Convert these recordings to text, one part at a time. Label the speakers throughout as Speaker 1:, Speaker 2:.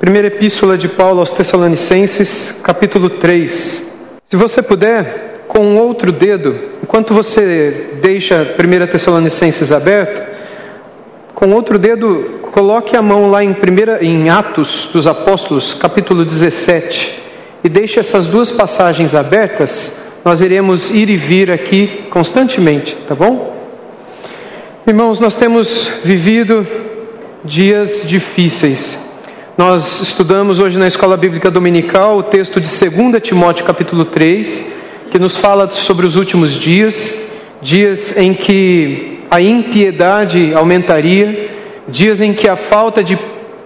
Speaker 1: Primeira Epístola de Paulo aos Tessalonicenses, capítulo 3. Se você puder, com outro dedo, enquanto você deixa 1 Tessalonicenses aberto, com outro dedo, coloque a mão lá em, primeira, em Atos dos Apóstolos, capítulo 17, e deixe essas duas passagens abertas. Nós iremos ir e vir aqui constantemente, tá bom? Irmãos, nós temos vivido dias difíceis nós estudamos hoje na Escola Bíblica Dominical o texto de 2 Timóteo capítulo 3, que nos fala sobre os últimos dias, dias em que a impiedade aumentaria, dias em que a falta de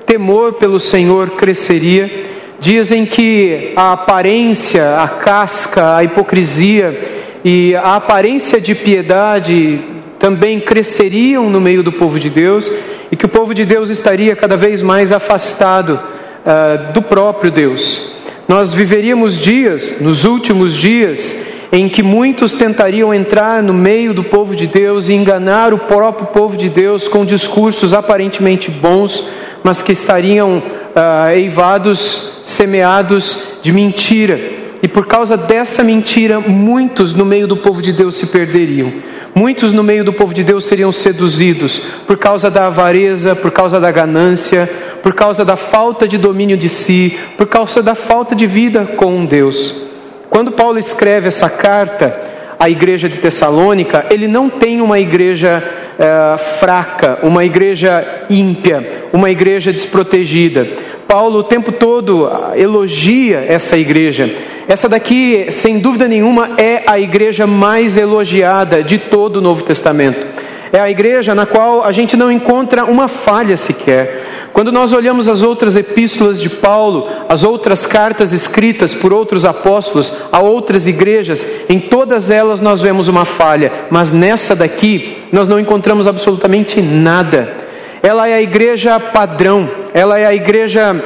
Speaker 1: temor pelo Senhor cresceria, dias em que a aparência, a casca, a hipocrisia e a aparência de piedade também cresceriam no meio do povo de Deus e que o povo de Deus estaria cada vez mais afastado uh, do próprio Deus. Nós viveríamos dias, nos últimos dias, em que muitos tentariam entrar no meio do povo de Deus e enganar o próprio povo de Deus com discursos aparentemente bons, mas que estariam uh, eivados, semeados de mentira. E por causa dessa mentira, muitos no meio do povo de Deus se perderiam. Muitos no meio do povo de Deus seriam seduzidos por causa da avareza, por causa da ganância, por causa da falta de domínio de si, por causa da falta de vida com Deus. Quando Paulo escreve essa carta à igreja de Tessalônica, ele não tem uma igreja é, fraca, uma igreja ímpia, uma igreja desprotegida. Paulo o tempo todo elogia essa igreja. Essa daqui, sem dúvida nenhuma, é a igreja mais elogiada de todo o Novo Testamento. É a igreja na qual a gente não encontra uma falha sequer. Quando nós olhamos as outras epístolas de Paulo, as outras cartas escritas por outros apóstolos a outras igrejas, em todas elas nós vemos uma falha, mas nessa daqui nós não encontramos absolutamente nada. Ela é a igreja padrão, ela é a igreja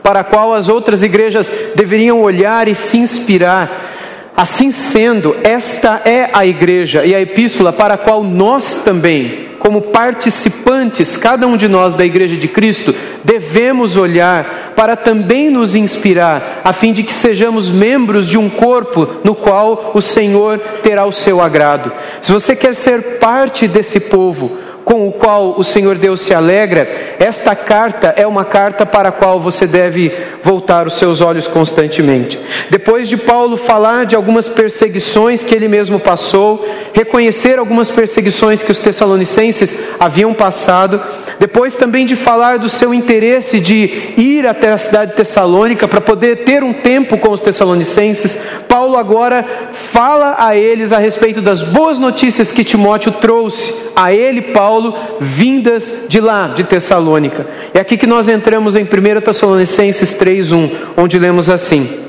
Speaker 1: para a qual as outras igrejas deveriam olhar e se inspirar. Assim sendo, esta é a igreja e a epístola para a qual nós também, como participantes, cada um de nós da igreja de Cristo, devemos olhar para também nos inspirar, a fim de que sejamos membros de um corpo no qual o Senhor terá o seu agrado. Se você quer ser parte desse povo, com o qual o Senhor Deus se alegra, esta carta é uma carta para a qual você deve voltar os seus olhos constantemente. Depois de Paulo falar de algumas perseguições que ele mesmo passou, reconhecer algumas perseguições que os tessalonicenses haviam passado, depois também de falar do seu interesse de ir até a cidade de Tessalônica para poder ter um tempo com os tessalonicenses, Paulo agora fala a eles a respeito das boas notícias que Timóteo trouxe a ele, Paulo, vindas de lá, de Tessalônica. É aqui que nós entramos em 1 Tessalonicenses 3:1, onde lemos assim: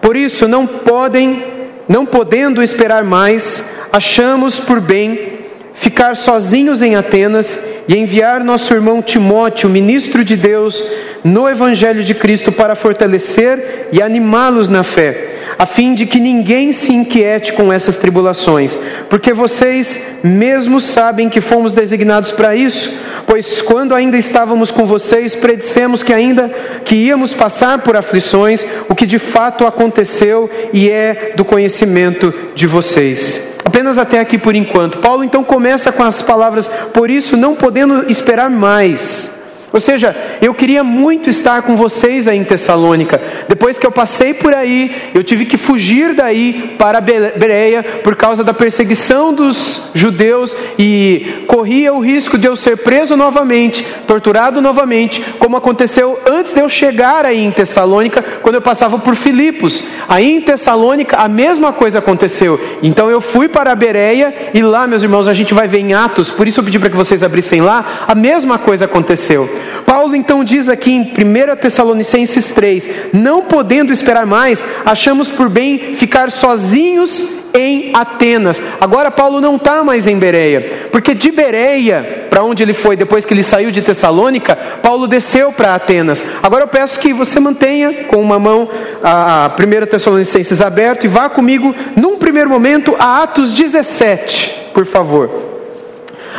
Speaker 1: Por isso não podem, não podendo esperar mais, achamos por bem ficar sozinhos em Atenas e enviar nosso irmão Timóteo, ministro de Deus, no evangelho de Cristo para fortalecer e animá-los na fé a fim de que ninguém se inquiete com essas tribulações, porque vocês mesmos sabem que fomos designados para isso, pois quando ainda estávamos com vocês, predissemos que ainda que íamos passar por aflições, o que de fato aconteceu e é do conhecimento de vocês. Apenas até aqui por enquanto. Paulo então começa com as palavras: Por isso, não podendo esperar mais, ou seja, eu queria muito estar com vocês aí em Tessalônica. Depois que eu passei por aí, eu tive que fugir daí para Bereia por causa da perseguição dos judeus e corria o risco de eu ser preso novamente, torturado novamente, como aconteceu antes de eu chegar aí em Tessalônica, quando eu passava por Filipos. Aí em Tessalônica a mesma coisa aconteceu. Então eu fui para Bereia e lá, meus irmãos, a gente vai ver em Atos, por isso eu pedi para que vocês abrissem lá, a mesma coisa aconteceu. Paulo então diz aqui em 1 Tessalonicenses 3: Não podendo esperar mais, achamos por bem ficar sozinhos em Atenas. Agora Paulo não está mais em Bereia, porque de Bereia, para onde ele foi depois que ele saiu de Tessalônica, Paulo desceu para Atenas. Agora eu peço que você mantenha com uma mão a 1 Tessalonicenses aberto e vá comigo, num primeiro momento, a Atos 17, por favor.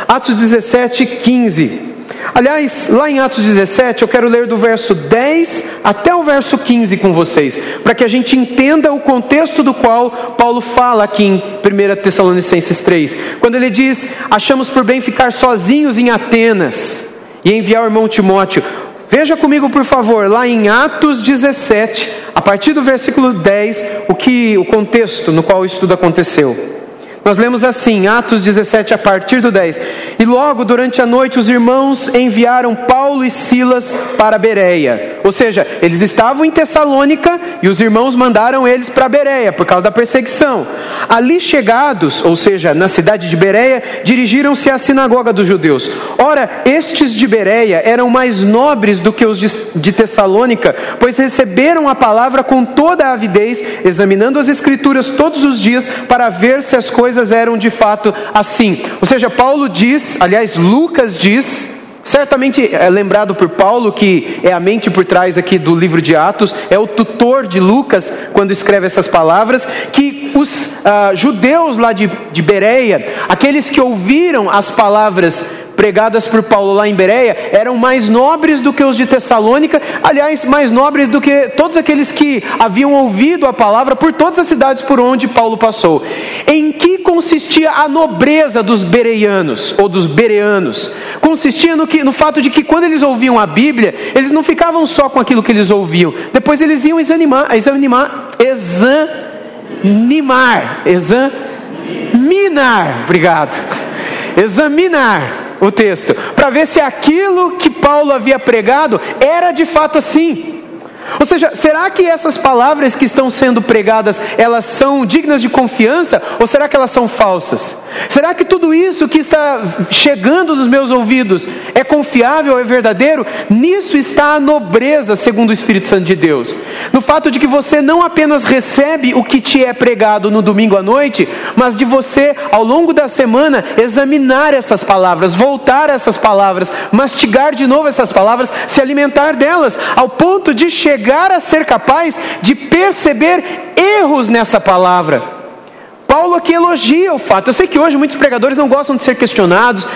Speaker 1: Atos 17, 15. Aliás, lá em Atos 17, eu quero ler do verso 10 até o verso 15 com vocês, para que a gente entenda o contexto do qual Paulo fala aqui em 1 Tessalonicenses 3, quando ele diz: Achamos por bem ficar sozinhos em Atenas e enviar o irmão Timóteo. Veja comigo, por favor, lá em Atos 17, a partir do versículo 10, o que o contexto no qual isso tudo aconteceu. Nós lemos assim, Atos 17, a partir do 10. E logo durante a noite os irmãos enviaram Paulo e Silas para Bereia. Ou seja, eles estavam em Tessalônica e os irmãos mandaram eles para Bereia por causa da perseguição. Ali chegados, ou seja, na cidade de Bereia, dirigiram-se à sinagoga dos judeus. Ora, estes de Bereia eram mais nobres do que os de Tessalônica, pois receberam a palavra com toda a avidez, examinando as escrituras todos os dias para ver se as coisas coisas eram de fato assim. Ou seja, Paulo diz, aliás, Lucas diz, certamente é lembrado por Paulo, que é a mente por trás aqui do livro de Atos, é o tutor de Lucas quando escreve essas palavras, que os uh, judeus lá de, de Bereia, aqueles que ouviram as palavras pregadas por Paulo lá em Bereia eram mais nobres do que os de Tessalônica, aliás, mais nobres do que todos aqueles que haviam ouvido a palavra por todas as cidades por onde Paulo passou. Em que consistia a nobreza dos bereianos ou dos bereanos? Consistia no, que, no fato de que quando eles ouviam a Bíblia, eles não ficavam só com aquilo que eles ouviam, depois eles iam examinar, examinar, examinar, examinar, obrigado, examinar o texto, para ver se aquilo que Paulo havia pregado era de fato assim. Ou seja, será que essas palavras que estão sendo pregadas, elas são dignas de confiança ou será que elas são falsas? Será que tudo isso que está chegando nos meus ouvidos é confiável, é verdadeiro? Nisso está a nobreza, segundo o Espírito Santo de Deus. No fato de que você não apenas recebe o que te é pregado no domingo à noite, mas de você, ao longo da semana, examinar essas palavras, voltar a essas palavras, mastigar de novo essas palavras, se alimentar delas, ao ponto de chegar chegar a ser capaz de perceber erros nessa palavra. Paulo aqui elogia o fato. Eu sei que hoje muitos pregadores não gostam de ser questionados,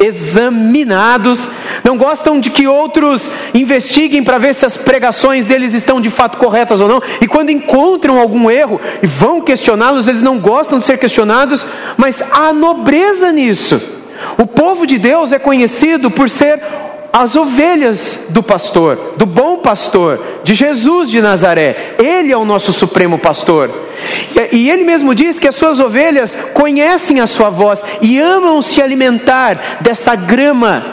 Speaker 1: examinados, não gostam de que outros investiguem para ver se as pregações deles estão de fato corretas ou não. E quando encontram algum erro e vão questioná-los, eles não gostam de ser questionados, mas há nobreza nisso. O povo de Deus é conhecido por ser as ovelhas do pastor, do bom pastor, de Jesus de Nazaré. Ele é o nosso supremo pastor. E ele mesmo diz que as suas ovelhas conhecem a sua voz e amam se alimentar dessa grama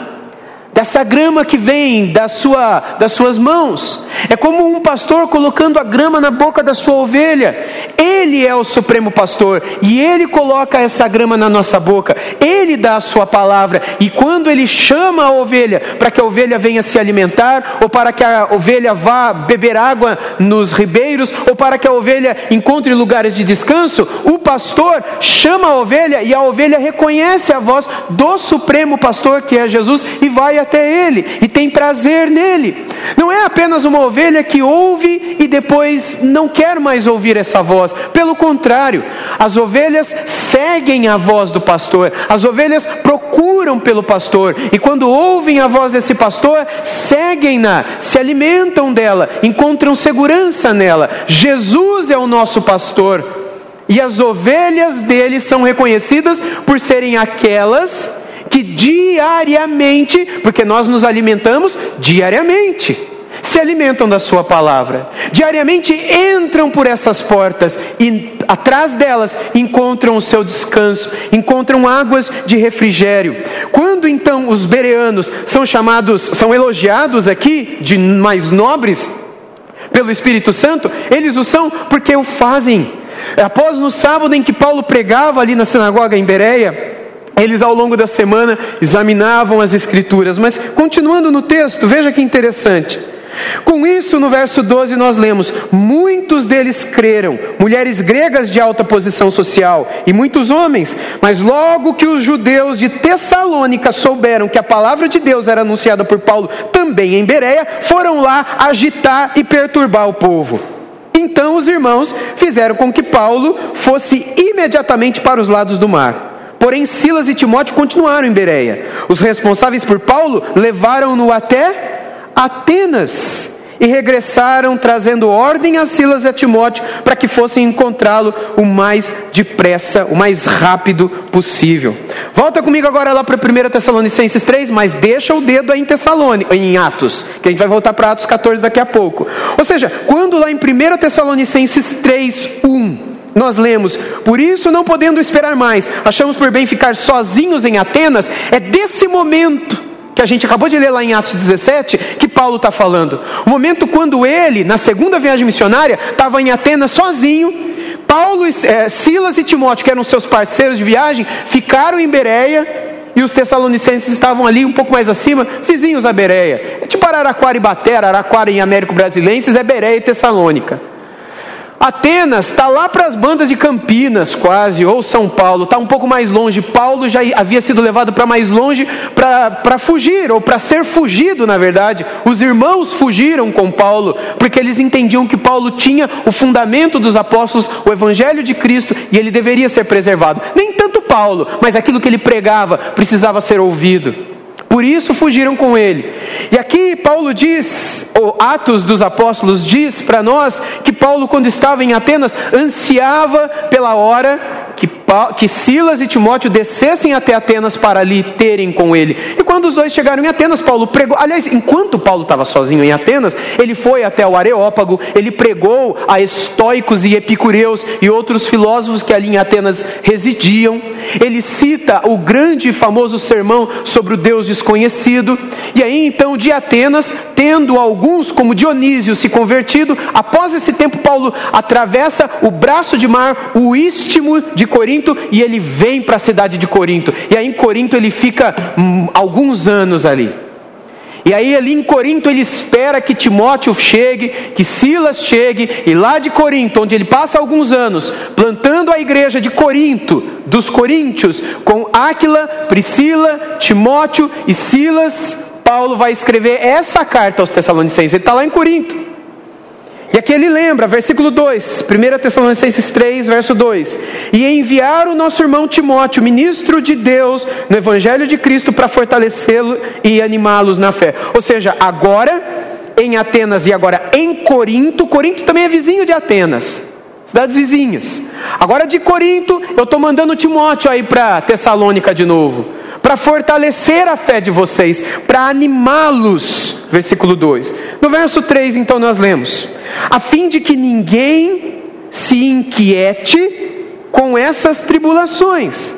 Speaker 1: dessa grama que vem da sua, das suas mãos. É como um pastor colocando a grama na boca da sua ovelha. Ele é o supremo pastor e ele coloca essa grama na nossa boca. Ele dá a sua palavra e quando ele chama a ovelha para que a ovelha venha se alimentar ou para que a ovelha vá beber água nos ribeiros ou para que a ovelha encontre lugares de descanso, o pastor chama a ovelha e a ovelha reconhece a voz do supremo pastor que é Jesus e vai até Ele e tem prazer nele. Não é apenas uma ovelha que ouve e depois não quer mais ouvir essa voz. Pelo contrário, as ovelhas seguem a voz do pastor, as ovelhas procuram pelo pastor e quando ouvem a voz desse pastor, seguem-na, se alimentam dela, encontram segurança nela. Jesus é o nosso pastor. E as ovelhas dele são reconhecidas por serem aquelas que diariamente, porque nós nos alimentamos diariamente, se alimentam da Sua palavra, diariamente entram por essas portas e atrás delas encontram o seu descanso, encontram águas de refrigério. Quando então os bereanos são chamados, são elogiados aqui, de mais nobres, pelo Espírito Santo, eles o são porque o fazem. Após no sábado em que Paulo pregava ali na sinagoga em Bereia, eles ao longo da semana examinavam as Escrituras, mas continuando no texto, veja que interessante. Com isso, no verso 12, nós lemos: Muitos deles creram, mulheres gregas de alta posição social e muitos homens, mas logo que os judeus de Tessalônica souberam que a palavra de Deus era anunciada por Paulo também em Bereia, foram lá agitar e perturbar o povo. Então os irmãos fizeram com que Paulo fosse imediatamente para os lados do mar Porém, Silas e Timóteo continuaram em Bereia. Os responsáveis por Paulo levaram-no até Atenas e regressaram trazendo ordem a Silas e a Timóteo para que fossem encontrá-lo o mais depressa, o mais rápido possível. Volta comigo agora lá para 1 Tessalonicenses 3, mas deixa o dedo aí em Tessalônica, em Atos, que a gente vai voltar para Atos 14 daqui a pouco. Ou seja, quando lá em 1 Tessalonicenses 3, 1, nós lemos, por isso não podendo esperar mais, achamos por bem ficar sozinhos em Atenas, é desse momento que a gente acabou de ler lá em Atos 17, que Paulo está falando. O momento quando ele, na segunda viagem missionária, estava em Atenas sozinho. Paulo, é, Silas e Timóteo, que eram seus parceiros de viagem, ficaram em Bereia. E os tessalonicenses estavam ali um pouco mais acima, vizinhos a Bereia. É tipo Araraquara e Batera, Araraquara em Américo Brasilenses é Bereia e Tessalônica. Atenas está lá para as bandas de Campinas, quase, ou São Paulo, está um pouco mais longe. Paulo já havia sido levado para mais longe para fugir, ou para ser fugido, na verdade. Os irmãos fugiram com Paulo, porque eles entendiam que Paulo tinha o fundamento dos apóstolos, o evangelho de Cristo, e ele deveria ser preservado. Nem tanto Paulo, mas aquilo que ele pregava precisava ser ouvido. Por isso fugiram com ele. E aqui Paulo diz, ou Atos dos Apóstolos diz para nós, que Paulo, quando estava em Atenas, ansiava pela hora que, que Silas e Timóteo descessem até Atenas para ali terem com ele. E quando os dois chegaram em Atenas, Paulo pregou. Aliás, enquanto Paulo estava sozinho em Atenas, ele foi até o Areópago, ele pregou a estoicos e epicureus e outros filósofos que ali em Atenas residiam. Ele cita o grande e famoso sermão sobre o Deus desconhecido. E aí então, de Atenas, tendo alguns, como Dionísio, se convertido, após esse tempo, Paulo atravessa o braço de mar, o istmo de Corinto e ele vem para a cidade de Corinto. E aí em Corinto ele fica hum, alguns anos ali. E aí ali em Corinto ele espera que Timóteo chegue, que Silas chegue, e lá de Corinto, onde ele passa alguns anos, plantando a igreja de Corinto, dos coríntios, com Áquila, Priscila, Timóteo e Silas, Paulo vai escrever essa carta aos Tessalonicenses. Ele está lá em Corinto. E aqui ele lembra, versículo 2, 1 Tessalonicenses 3, verso 2: E enviar o nosso irmão Timóteo, ministro de Deus, no Evangelho de Cristo, para fortalecê-lo e animá-los na fé. Ou seja, agora em Atenas e agora em Corinto, Corinto também é vizinho de Atenas, cidades vizinhas. Agora de Corinto, eu estou mandando Timóteo aí para Tessalônica de novo para fortalecer a fé de vocês, para animá-los. Versículo 2. No verso 3, então, nós lemos: a fim de que ninguém se inquiete com essas tribulações,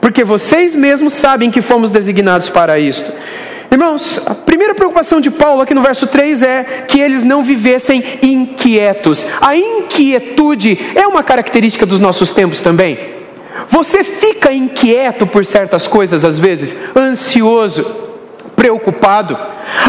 Speaker 1: porque vocês mesmos sabem que fomos designados para isto. Irmãos, a primeira preocupação de Paulo aqui no verso 3 é que eles não vivessem inquietos. A inquietude é uma característica dos nossos tempos também. Você fica inquieto por certas coisas às vezes, ansioso, preocupado.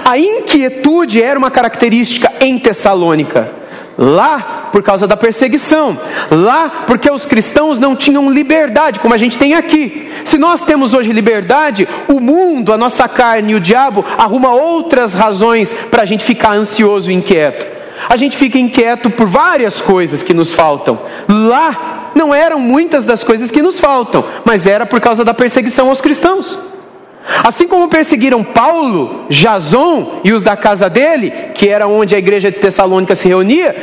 Speaker 1: A inquietude era uma característica em Tessalônica. Lá, por causa da perseguição. Lá, porque os cristãos não tinham liberdade, como a gente tem aqui. Se nós temos hoje liberdade, o mundo, a nossa carne e o diabo arruma outras razões para a gente ficar ansioso e inquieto. A gente fica inquieto por várias coisas que nos faltam. Lá, não eram muitas das coisas que nos faltam, mas era por causa da perseguição aos cristãos. Assim como perseguiram Paulo, Jason e os da casa dele, que era onde a igreja de Tessalônica se reunia,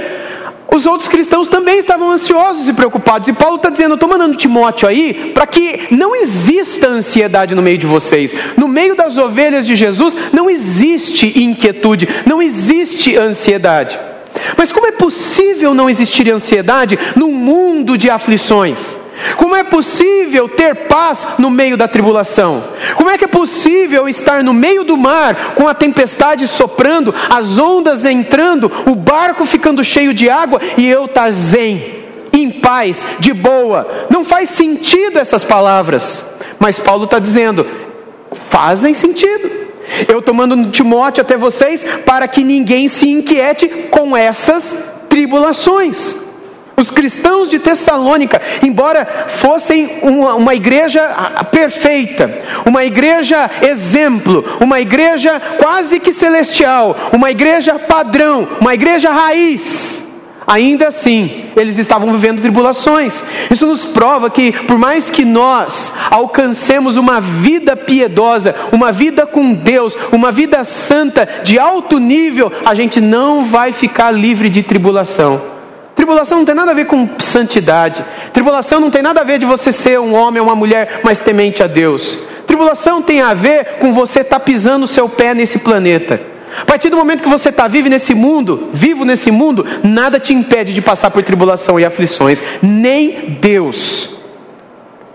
Speaker 1: os outros cristãos também estavam ansiosos e preocupados. E Paulo está dizendo: estou mandando Timóteo aí para que não exista ansiedade no meio de vocês. No meio das ovelhas de Jesus não existe inquietude, não existe ansiedade. Mas como é possível não existir ansiedade num mundo de aflições? Como é possível ter paz no meio da tribulação? Como é que é possível estar no meio do mar com a tempestade soprando, as ondas entrando, o barco ficando cheio de água e eu estar zen, em paz, de boa? Não faz sentido essas palavras, mas Paulo está dizendo: fazem sentido. Eu estou mandando Timóteo até vocês para que ninguém se inquiete com essas tribulações. Os cristãos de Tessalônica, embora fossem uma, uma, igreja perfeita, uma igreja exemplo, uma igreja quase que celestial, uma igreja padrão, uma igreja raiz, Ainda assim, eles estavam vivendo tribulações. Isso nos prova que, por mais que nós alcancemos uma vida piedosa, uma vida com Deus, uma vida santa, de alto nível, a gente não vai ficar livre de tribulação. Tribulação não tem nada a ver com santidade. Tribulação não tem nada a ver de você ser um homem ou uma mulher mais temente a Deus. Tribulação tem a ver com você estar tá pisando o seu pé nesse planeta. A partir do momento que você está vivo nesse mundo, vivo nesse mundo, nada te impede de passar por tribulação e aflições, nem Deus,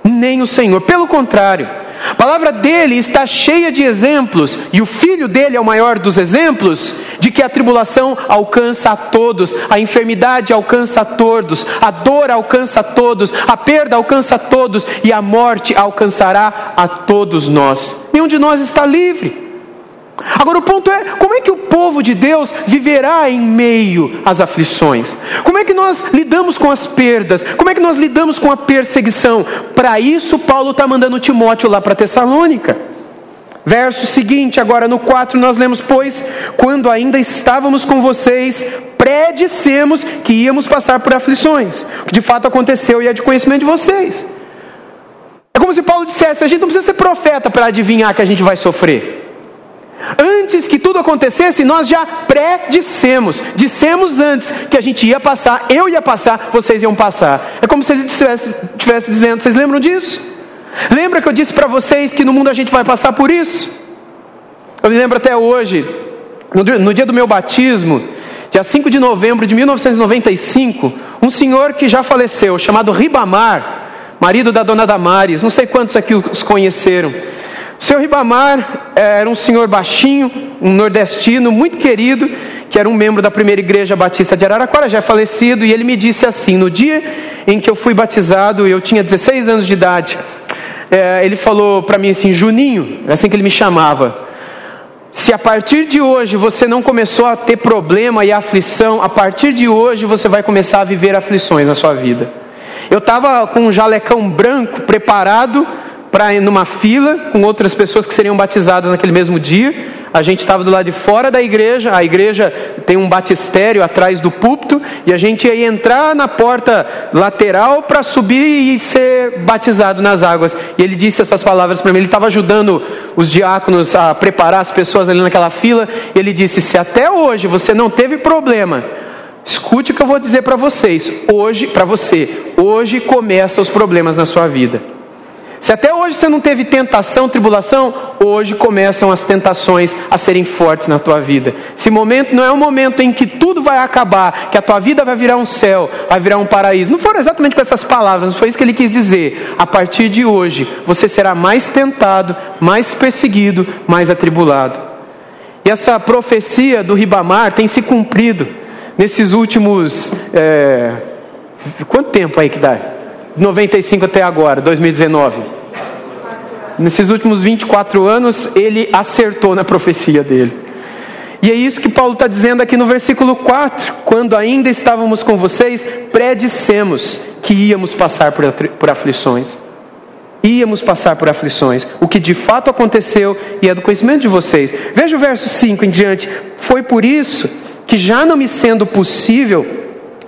Speaker 1: nem o Senhor. Pelo contrário, a palavra dele está cheia de exemplos, e o filho dele é o maior dos exemplos, de que a tribulação alcança a todos, a enfermidade alcança a todos, a dor alcança a todos, a perda alcança a todos, e a morte alcançará a todos nós. Nenhum de nós está livre. Agora o ponto é: como povo de Deus viverá em meio às aflições? Como é que nós lidamos com as perdas? Como é que nós lidamos com a perseguição? Para isso, Paulo está mandando Timóteo lá para Tessalônica. Verso seguinte, agora no 4, nós lemos: Pois, quando ainda estávamos com vocês, predissemos que íamos passar por aflições, o que de fato aconteceu e é de conhecimento de vocês. É como se Paulo dissesse: a gente não precisa ser profeta para adivinhar que a gente vai sofrer. Antes que tudo acontecesse, nós já pré-dissemos, dissemos antes que a gente ia passar, eu ia passar, vocês iam passar. É como se ele estivesse, estivesse dizendo, vocês lembram disso? Lembra que eu disse para vocês que no mundo a gente vai passar por isso? Eu me lembro até hoje, no, no dia do meu batismo, dia 5 de novembro de 1995, um senhor que já faleceu, chamado Ribamar, marido da dona Damares, não sei quantos aqui os conheceram. Seu Ribamar eh, era um senhor baixinho, um nordestino muito querido, que era um membro da primeira igreja batista de Araraquara, já é falecido, e ele me disse assim: no dia em que eu fui batizado, eu tinha 16 anos de idade, é, ele falou para mim assim: Juninho, é assim que ele me chamava. Se a partir de hoje você não começou a ter problema e aflição, a partir de hoje você vai começar a viver aflições na sua vida. Eu estava com um jalecão branco preparado para numa fila com outras pessoas que seriam batizadas naquele mesmo dia. A gente estava do lado de fora da igreja, a igreja tem um batistério atrás do púlpito, e a gente ia entrar na porta lateral para subir e ser batizado nas águas. E ele disse essas palavras para mim. Ele estava ajudando os diáconos a preparar as pessoas ali naquela fila. Ele disse: Se até hoje você não teve problema, escute o que eu vou dizer para vocês. Hoje, para você, hoje começam os problemas na sua vida. Se até hoje você não teve tentação, tribulação, hoje começam as tentações a serem fortes na tua vida. Esse momento não é um momento em que tudo vai acabar, que a tua vida vai virar um céu, vai virar um paraíso. Não foram exatamente com essas palavras, foi isso que ele quis dizer. A partir de hoje, você será mais tentado, mais perseguido, mais atribulado. E essa profecia do Ribamar tem se cumprido nesses últimos. É... Quanto tempo aí que dá? 95 até agora, 2019. Nesses últimos 24 anos, ele acertou na profecia dele. E é isso que Paulo está dizendo aqui no versículo 4: quando ainda estávamos com vocês, predissemos que íamos passar por, por aflições. Íamos passar por aflições, o que de fato aconteceu e é do conhecimento de vocês. Veja o verso 5 em diante: Foi por isso que, já não me sendo possível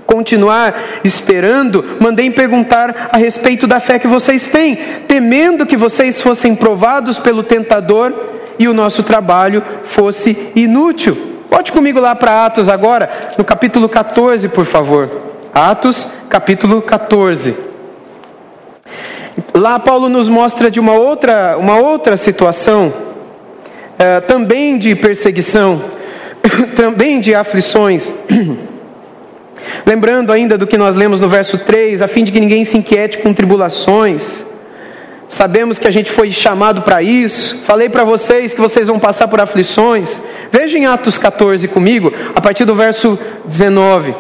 Speaker 1: continuar esperando, mandei perguntar a respeito da fé que vocês têm, temendo que vocês fossem provados pelo tentador e o nosso trabalho fosse inútil. Pode comigo lá para Atos agora, no capítulo 14, por favor. Atos, capítulo 14. Lá Paulo nos mostra de uma outra, uma outra situação, é, também de perseguição, também de aflições. Lembrando ainda do que nós lemos no verso 3, a fim de que ninguém se inquiete com tribulações. Sabemos que a gente foi chamado para isso. Falei para vocês que vocês vão passar por aflições. Vejam em Atos 14 comigo, a partir do verso 19.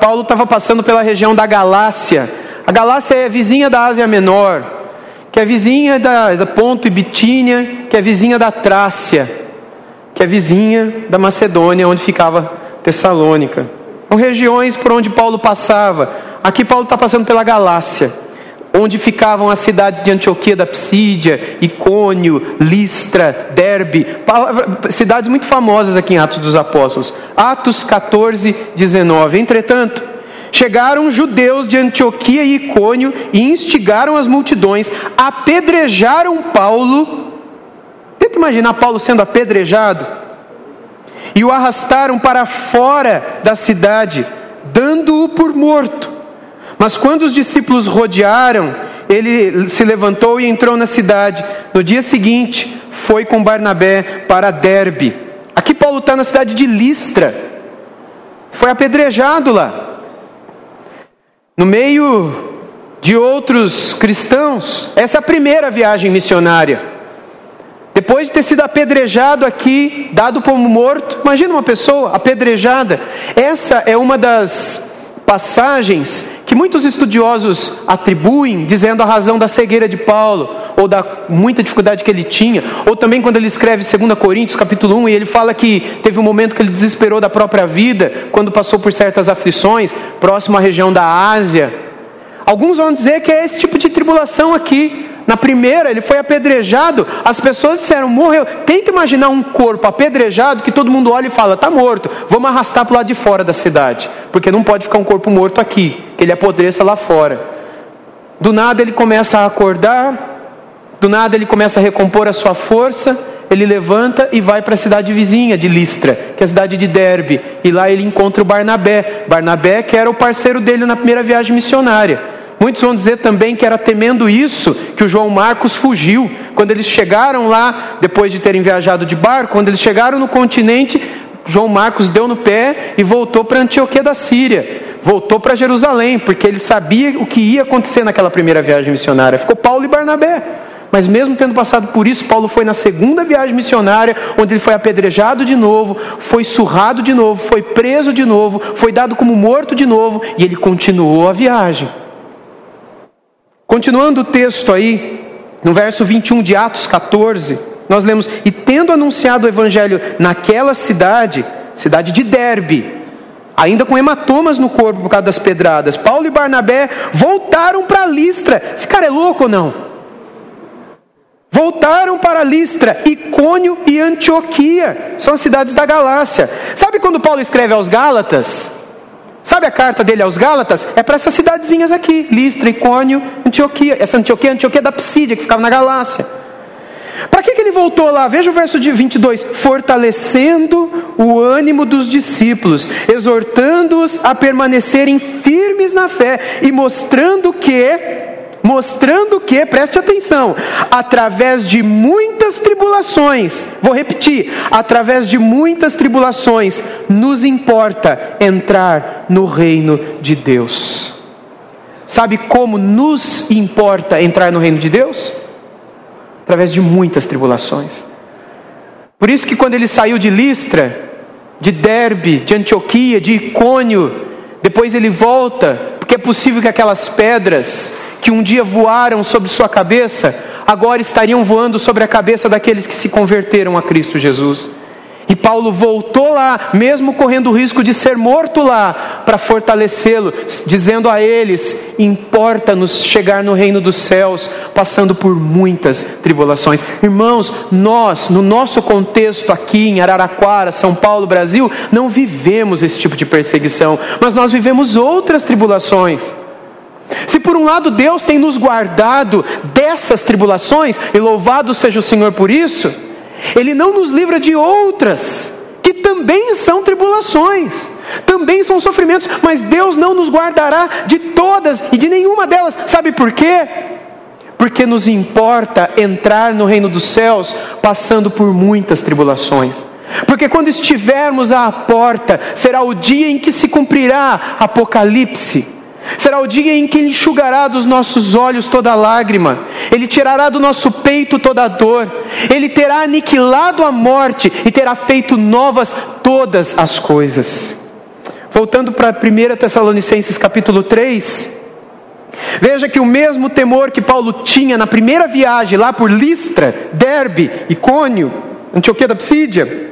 Speaker 1: Paulo estava passando pela região da Galácia. A Galácia é vizinha da Ásia Menor, que é vizinha da, da Ponto e Bitínia, que é vizinha da Trácia, que é vizinha da Macedônia, onde ficava Tessalônica. São regiões por onde Paulo passava. Aqui Paulo está passando pela Galácia, onde ficavam as cidades de Antioquia da Psídia, Icônio, Listra, Derbe, cidades muito famosas aqui em Atos dos Apóstolos. Atos 14, 19. Entretanto, chegaram judeus de Antioquia e Icônio e instigaram as multidões, apedrejaram Paulo. Tenta imaginar Paulo sendo apedrejado. E o arrastaram para fora da cidade, dando-o por morto. Mas quando os discípulos rodearam, ele se levantou e entrou na cidade. No dia seguinte, foi com Barnabé para Derbe. Aqui Paulo está na cidade de Listra. Foi apedrejado lá no meio de outros cristãos. Essa é a primeira viagem missionária. Depois de ter sido apedrejado aqui, dado como morto, imagina uma pessoa apedrejada. Essa é uma das passagens que muitos estudiosos atribuem, dizendo a razão da cegueira de Paulo, ou da muita dificuldade que ele tinha, ou também quando ele escreve 2 Coríntios capítulo 1, e ele fala que teve um momento que ele desesperou da própria vida, quando passou por certas aflições, próximo à região da Ásia. Alguns vão dizer que é esse tipo de tribulação aqui. Na primeira, ele foi apedrejado, as pessoas disseram, morreu. Tenta imaginar um corpo apedrejado que todo mundo olha e fala, está morto, vamos arrastar para o lado de fora da cidade, porque não pode ficar um corpo morto aqui, que ele apodreça lá fora. Do nada ele começa a acordar, do nada ele começa a recompor a sua força, ele levanta e vai para a cidade vizinha de Listra, que é a cidade de Derbe, e lá ele encontra o Barnabé. Barnabé, que era o parceiro dele na primeira viagem missionária. Muitos vão dizer também que era temendo isso que o João Marcos fugiu. Quando eles chegaram lá, depois de terem viajado de barco, quando eles chegaram no continente, João Marcos deu no pé e voltou para Antioquia da Síria. Voltou para Jerusalém, porque ele sabia o que ia acontecer naquela primeira viagem missionária. Ficou Paulo e Barnabé. Mas mesmo tendo passado por isso, Paulo foi na segunda viagem missionária, onde ele foi apedrejado de novo, foi surrado de novo, foi preso de novo, foi dado como morto de novo, e ele continuou a viagem. Continuando o texto aí, no verso 21 de Atos 14, nós lemos: E tendo anunciado o evangelho naquela cidade, cidade de Derbe, ainda com hematomas no corpo por causa das pedradas, Paulo e Barnabé voltaram para Listra. Esse cara é louco ou não? Voltaram para Listra, Icônio e Antioquia, são as cidades da Galácia. Sabe quando Paulo escreve aos Gálatas? Sabe a carta dele aos Gálatas? É para essas cidadezinhas aqui: Listra, Icônio, Antioquia. Essa Antioquia Antioquia da Psídia, que ficava na Galácia. Para que, que ele voltou lá? Veja o verso de 22. Fortalecendo o ânimo dos discípulos, exortando-os a permanecerem firmes na fé e mostrando que mostrando que, preste atenção, através de muitas tribulações, vou repetir, através de muitas tribulações, nos importa entrar no reino de Deus. Sabe como nos importa entrar no reino de Deus? Através de muitas tribulações. Por isso que quando ele saiu de Listra, de Derbe, de Antioquia, de Icônio, depois ele volta, porque é possível que aquelas pedras que um dia voaram sobre sua cabeça, agora estariam voando sobre a cabeça daqueles que se converteram a Cristo Jesus. E Paulo voltou lá, mesmo correndo o risco de ser morto lá, para fortalecê-lo, dizendo a eles: importa-nos chegar no reino dos céus, passando por muitas tribulações. Irmãos, nós, no nosso contexto aqui em Araraquara, São Paulo, Brasil, não vivemos esse tipo de perseguição, mas nós vivemos outras tribulações. Se por um lado Deus tem nos guardado dessas tribulações, e louvado seja o Senhor por isso, Ele não nos livra de outras, que também são tribulações, também são sofrimentos, mas Deus não nos guardará de todas e de nenhuma delas, sabe por quê? Porque nos importa entrar no reino dos céus passando por muitas tribulações. Porque quando estivermos à porta, será o dia em que se cumprirá Apocalipse Será o dia em que Ele enxugará dos nossos olhos toda lágrima, Ele tirará do nosso peito toda dor, Ele terá aniquilado a morte e terá feito novas todas as coisas. Voltando para 1 Tessalonicenses capítulo 3, veja que o mesmo temor que Paulo tinha na primeira viagem, lá por Listra, Derbe, Icônio, Antioquia da Psídia,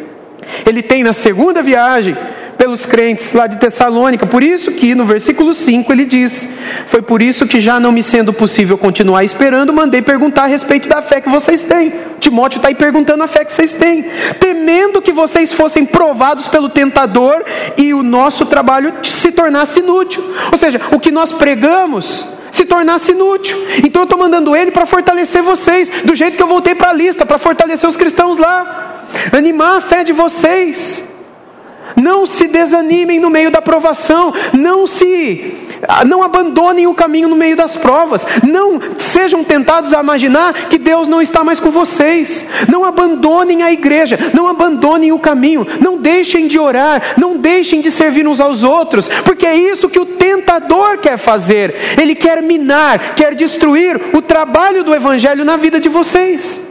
Speaker 1: ele tem na segunda viagem pelos crentes lá de Tessalônica. Por isso que no versículo 5 ele diz: Foi por isso que, já não me sendo possível continuar esperando, mandei perguntar a respeito da fé que vocês têm. Timóteo está aí perguntando a fé que vocês têm, temendo que vocês fossem provados pelo tentador e o nosso trabalho se tornasse inútil. Ou seja, o que nós pregamos se tornasse inútil. Então eu estou mandando ele para fortalecer vocês, do jeito que eu voltei para a lista, para fortalecer os cristãos lá, animar a fé de vocês. Não se desanimem no meio da provação, não se ah, não abandonem o caminho no meio das provas, não sejam tentados a imaginar que Deus não está mais com vocês. Não abandonem a igreja, não abandonem o caminho, não deixem de orar, não deixem de servir uns aos outros, porque é isso que o tentador quer fazer. Ele quer minar, quer destruir o trabalho do evangelho na vida de vocês.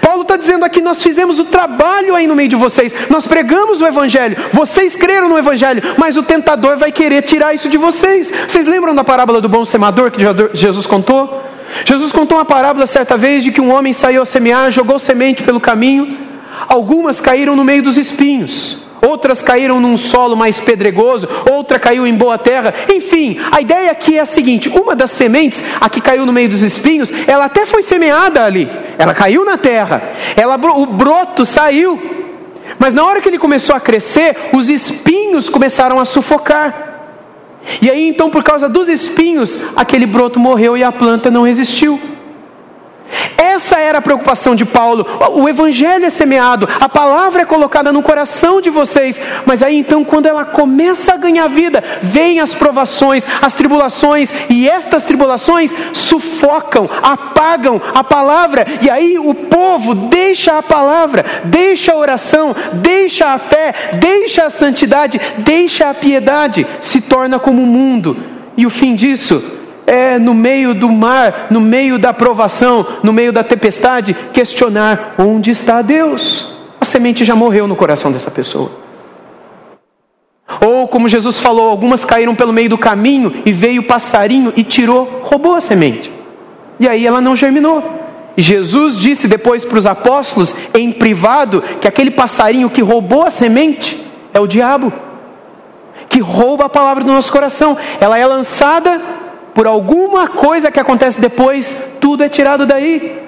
Speaker 1: Paulo está dizendo aqui: nós fizemos o trabalho aí no meio de vocês, nós pregamos o Evangelho, vocês creram no Evangelho, mas o tentador vai querer tirar isso de vocês. Vocês lembram da parábola do bom semeador que Jesus contou? Jesus contou uma parábola certa vez de que um homem saiu a semear, jogou semente pelo caminho, algumas caíram no meio dos espinhos outras caíram num solo mais pedregoso, outra caiu em boa terra. Enfim, a ideia aqui é a seguinte: uma das sementes, a que caiu no meio dos espinhos, ela até foi semeada ali. Ela caiu na terra. Ela, o broto saiu. Mas na hora que ele começou a crescer, os espinhos começaram a sufocar. E aí então, por causa dos espinhos, aquele broto morreu e a planta não resistiu. Essa era a preocupação de Paulo. O evangelho é semeado, a palavra é colocada no coração de vocês, mas aí então, quando ela começa a ganhar vida, vêm as provações, as tribulações, e estas tribulações sufocam, apagam a palavra, e aí o povo deixa a palavra, deixa a oração, deixa a fé, deixa a santidade, deixa a piedade, se torna como o mundo. E o fim disso é no meio do mar, no meio da provação, no meio da tempestade, questionar onde está Deus. A semente já morreu no coração dessa pessoa. Ou como Jesus falou, algumas caíram pelo meio do caminho e veio o passarinho e tirou, roubou a semente. E aí ela não germinou. Jesus disse depois para os apóstolos, em privado, que aquele passarinho que roubou a semente é o diabo, que rouba a palavra do nosso coração. Ela é lançada por alguma coisa que acontece depois, tudo é tirado daí.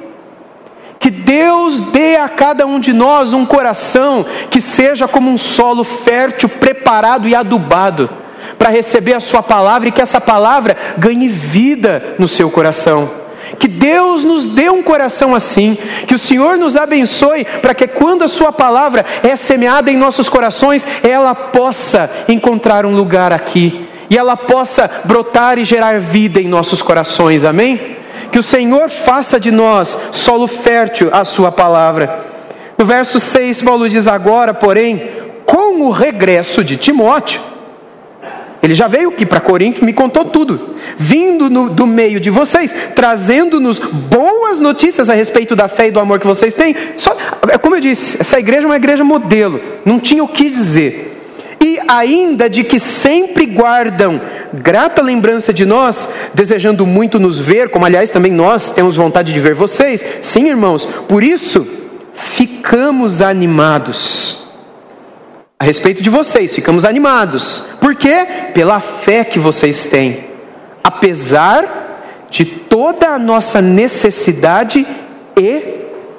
Speaker 1: Que Deus dê a cada um de nós um coração que seja como um solo fértil, preparado e adubado para receber a Sua palavra e que essa palavra ganhe vida no seu coração. Que Deus nos dê um coração assim, que o Senhor nos abençoe para que quando a Sua palavra é semeada em nossos corações, ela possa encontrar um lugar aqui e ela possa brotar e gerar vida em nossos corações, amém? Que o Senhor faça de nós solo fértil a Sua palavra. No verso 6, Paulo diz: Agora, porém, com o regresso de Timóteo, ele já veio aqui para Corinto, me contou tudo, vindo no, do meio de vocês, trazendo-nos boas notícias a respeito da fé e do amor que vocês têm. Só, é como eu disse, essa igreja é uma igreja modelo, não tinha o que dizer ainda de que sempre guardam grata lembrança de nós, desejando muito nos ver, como aliás também nós temos vontade de ver vocês. Sim, irmãos, por isso ficamos animados. A respeito de vocês, ficamos animados. Por quê? Pela fé que vocês têm. Apesar de toda a nossa necessidade e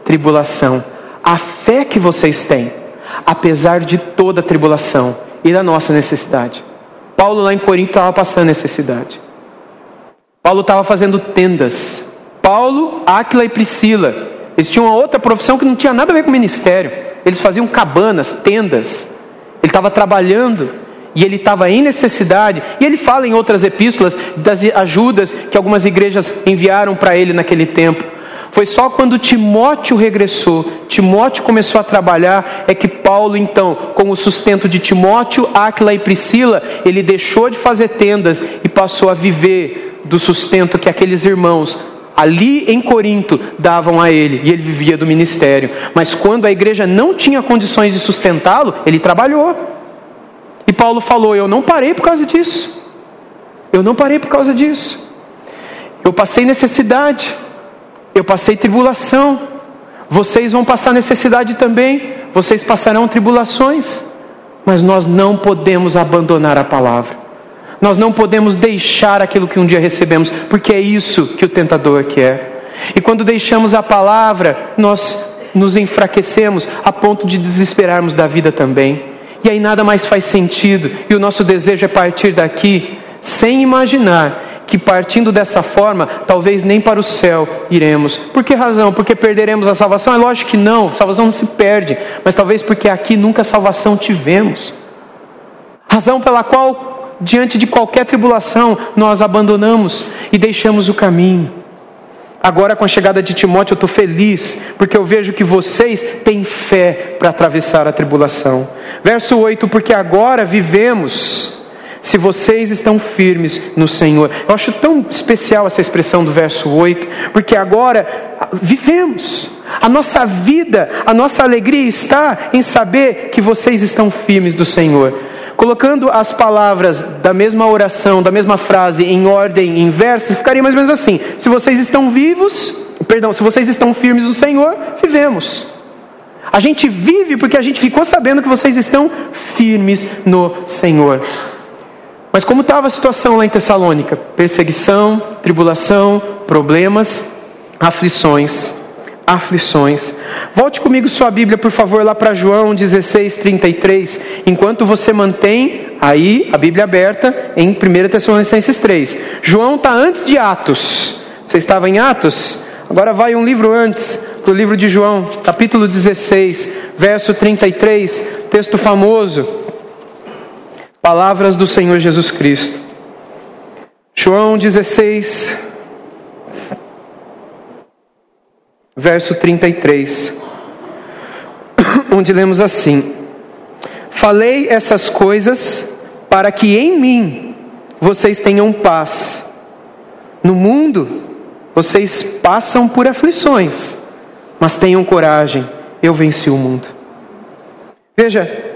Speaker 1: tribulação. A fé que vocês têm, apesar de toda a tribulação e da nossa necessidade. Paulo lá em Corinto estava passando necessidade. Paulo estava fazendo tendas. Paulo, Áquila e Priscila. Eles tinham uma outra profissão que não tinha nada a ver com o ministério. Eles faziam cabanas, tendas. Ele estava trabalhando e ele estava em necessidade. E ele fala em outras epístolas das ajudas que algumas igrejas enviaram para ele naquele tempo. Foi só quando Timóteo regressou, Timóteo começou a trabalhar, é que Paulo, então, com o sustento de Timóteo, Áquila e Priscila, ele deixou de fazer tendas e passou a viver do sustento que aqueles irmãos ali em Corinto davam a ele, e ele vivia do ministério. Mas quando a igreja não tinha condições de sustentá-lo, ele trabalhou. E Paulo falou: Eu não parei por causa disso. Eu não parei por causa disso. Eu passei necessidade. Eu passei tribulação, vocês vão passar necessidade também, vocês passarão tribulações. Mas nós não podemos abandonar a palavra. Nós não podemos deixar aquilo que um dia recebemos, porque é isso que o tentador quer. E quando deixamos a palavra, nós nos enfraquecemos a ponto de desesperarmos da vida também. E aí nada mais faz sentido, e o nosso desejo é partir daqui sem imaginar que partindo dessa forma, talvez nem para o céu iremos. Por que razão? Porque perderemos a salvação? É lógico que não, salvação não se perde, mas talvez porque aqui nunca salvação tivemos. Razão pela qual, diante de qualquer tribulação, nós abandonamos e deixamos o caminho. Agora, com a chegada de Timóteo, eu estou feliz, porque eu vejo que vocês têm fé para atravessar a tribulação. Verso 8: Porque agora vivemos se vocês estão firmes no Senhor. Eu acho tão especial essa expressão do verso 8, porque agora vivemos. A nossa vida, a nossa alegria está em saber que vocês estão firmes do Senhor. Colocando as palavras da mesma oração, da mesma frase em ordem inversa, ficaria mais ou menos assim: se vocês estão vivos, perdão, se vocês estão firmes no Senhor, vivemos. A gente vive porque a gente ficou sabendo que vocês estão firmes no Senhor. Mas como estava a situação lá em Tessalônica? Perseguição, tribulação, problemas, aflições, aflições. Volte comigo sua Bíblia, por favor, lá para João 16, 33. Enquanto você mantém aí a Bíblia aberta em 1 Tessalonicenses 3. João está antes de Atos. Você estava em Atos? Agora vai um livro antes, do livro de João, capítulo 16, verso 33, texto famoso. Palavras do Senhor Jesus Cristo. João 16, verso 33, onde lemos assim: Falei essas coisas para que em mim vocês tenham paz. No mundo vocês passam por aflições, mas tenham coragem, eu venci o mundo. Veja,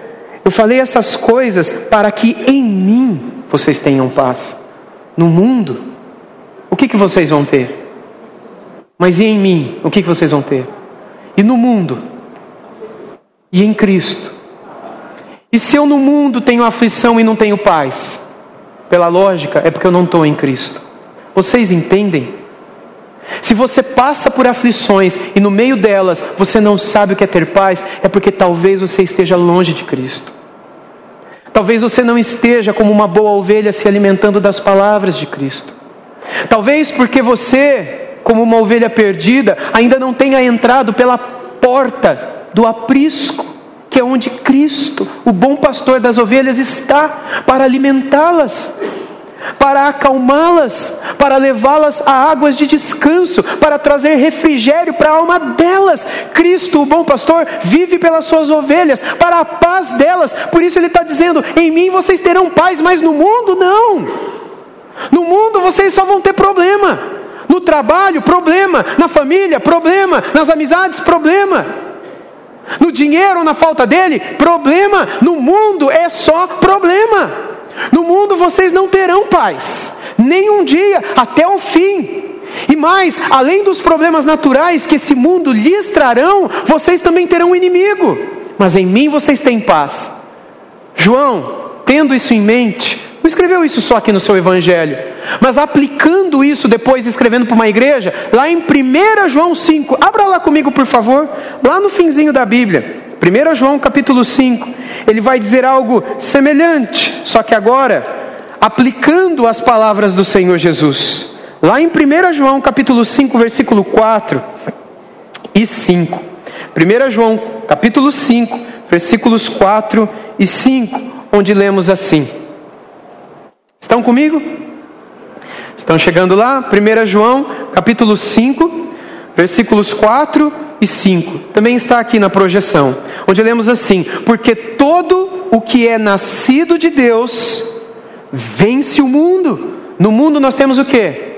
Speaker 1: eu falei essas coisas para que em mim vocês tenham paz. No mundo, o que, que vocês vão ter? Mas e em mim, o que, que vocês vão ter? E no mundo? E em Cristo? E se eu no mundo tenho aflição e não tenho paz? Pela lógica, é porque eu não estou em Cristo. Vocês entendem? Se você passa por aflições e no meio delas você não sabe o que é ter paz, é porque talvez você esteja longe de Cristo. Talvez você não esteja como uma boa ovelha se alimentando das palavras de Cristo. Talvez porque você, como uma ovelha perdida, ainda não tenha entrado pela porta do aprisco, que é onde Cristo, o bom pastor das ovelhas, está para alimentá-las para acalmá-las, para levá-las a águas de descanso, para trazer refrigério para a alma delas. Cristo, o bom pastor, vive pelas suas ovelhas, para a paz delas. Por isso ele está dizendo: em mim vocês terão paz, mas no mundo não. No mundo vocês só vão ter problema. No trabalho, problema. Na família, problema. Nas amizades, problema. No dinheiro ou na falta dele, problema. No mundo é só problema. No mundo vocês não terão paz, nem um dia, até o fim. E mais, além dos problemas naturais que esse mundo lhes trarão, vocês também terão um inimigo. Mas em mim vocês têm paz. João, tendo isso em mente, não escreveu isso só aqui no seu evangelho, mas aplicando isso depois, escrevendo para uma igreja, lá em 1 João 5, abra lá comigo por favor, lá no finzinho da Bíblia, 1 João capítulo 5, ele vai dizer algo semelhante, só que agora aplicando as palavras do Senhor Jesus. Lá em 1 João capítulo 5, versículo 4 e 5. 1 João capítulo 5, versículos 4 e 5, onde lemos assim. Estão comigo? Estão chegando lá? 1 João capítulo 5, versículos 4 e 5. Também está aqui na projeção, onde lemos assim: Porque todo o que é nascido de Deus vence o mundo. No mundo nós temos o que?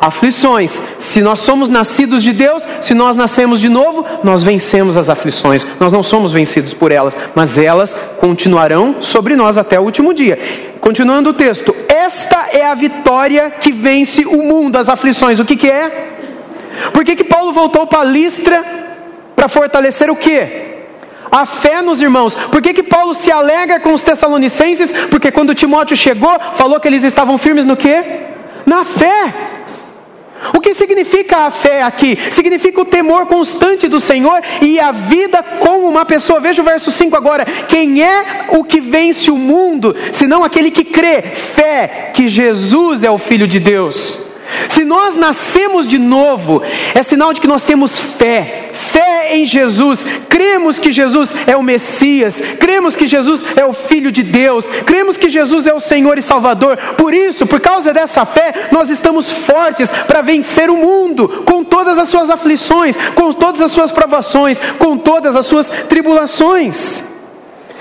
Speaker 1: Aflições. Se nós somos nascidos de Deus, se nós nascemos de novo, nós vencemos as aflições. Nós não somos vencidos por elas, mas elas continuarão sobre nós até o último dia. Continuando o texto, esta é a vitória que vence o mundo, as aflições. O que, que é? Por que, que Paulo voltou para Listra para fortalecer o que? A fé nos irmãos. Por que, que Paulo se alegra com os tessalonicenses? Porque quando Timóteo chegou, falou que eles estavam firmes no quê? Na fé. O que significa a fé aqui? Significa o temor constante do Senhor e a vida com uma pessoa. Veja o verso 5 agora. Quem é o que vence o mundo, senão aquele que crê, fé, que Jesus é o Filho de Deus? Se nós nascemos de novo, é sinal de que nós temos fé, fé em Jesus, cremos que Jesus é o Messias, cremos que Jesus é o Filho de Deus, cremos que Jesus é o Senhor e Salvador. Por isso, por causa dessa fé, nós estamos fortes para vencer o mundo com todas as suas aflições, com todas as suas provações, com todas as suas tribulações.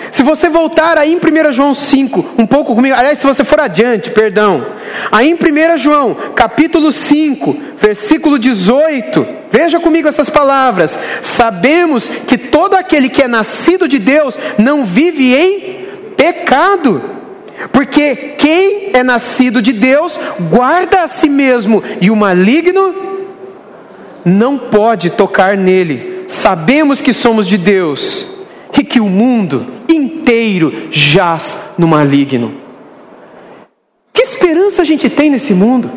Speaker 1: Se você voltar aí em 1 João 5, um pouco comigo, aliás, se você for adiante, perdão. Aí em 1 João, capítulo 5, versículo 18, veja comigo essas palavras. Sabemos que todo aquele que é nascido de Deus não vive em pecado. Porque quem é nascido de Deus guarda a si mesmo, e o maligno não pode tocar nele. Sabemos que somos de Deus e que o mundo inteiro jaz no maligno. Que esperança a gente tem nesse mundo?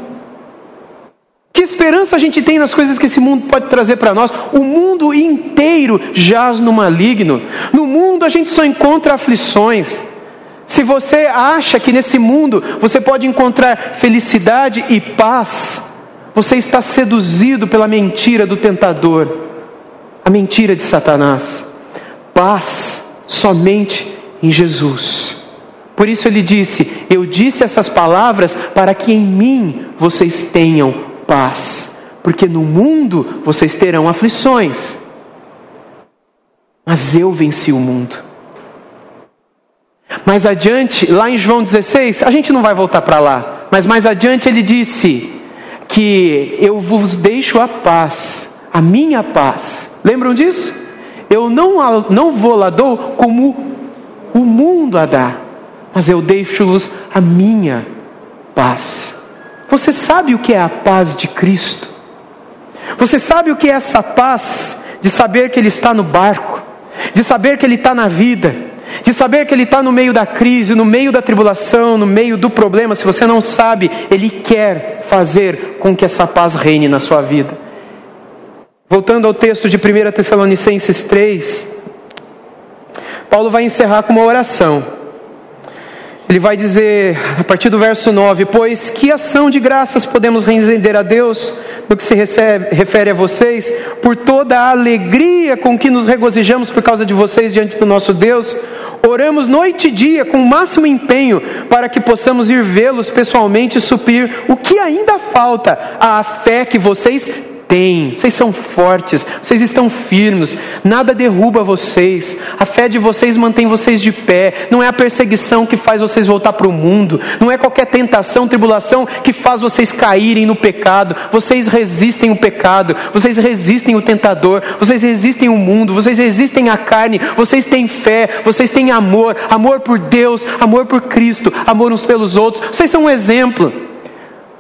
Speaker 1: Que esperança a gente tem nas coisas que esse mundo pode trazer para nós? O mundo inteiro jaz no maligno. No mundo a gente só encontra aflições. Se você acha que nesse mundo você pode encontrar felicidade e paz, você está seduzido pela mentira do tentador, a mentira de Satanás paz somente em Jesus. Por isso ele disse: Eu disse essas palavras para que em mim vocês tenham paz, porque no mundo vocês terão aflições. Mas eu venci o mundo. Mais adiante, lá em João 16, a gente não vai voltar para lá, mas mais adiante ele disse que eu vos deixo a paz, a minha paz. Lembram disso? Eu não, não vou lá dou como o mundo a dá, mas eu deixo-vos a minha paz. Você sabe o que é a paz de Cristo? Você sabe o que é essa paz de saber que Ele está no barco, de saber que Ele está na vida, de saber que Ele está no meio da crise, no meio da tribulação, no meio do problema? Se você não sabe, Ele quer fazer com que essa paz reine na sua vida. Voltando ao texto de 1 Tessalonicenses 3, Paulo vai encerrar com uma oração. Ele vai dizer, a partir do verso 9: Pois que ação de graças podemos render a Deus no que se recebe, refere a vocês, por toda a alegria com que nos regozijamos por causa de vocês diante do nosso Deus? Oramos noite e dia com o máximo empenho para que possamos ir vê-los pessoalmente e suprir o que ainda falta à fé que vocês têm, vocês são fortes, vocês estão firmes, nada derruba vocês, a fé de vocês mantém vocês de pé, não é a perseguição que faz vocês voltar para o mundo, não é qualquer tentação, tribulação que faz vocês caírem no pecado, vocês resistem o pecado, vocês resistem o tentador, vocês resistem o mundo, vocês resistem a carne, vocês têm fé, vocês têm amor, amor por Deus, amor por Cristo, amor uns pelos outros, vocês são um exemplo.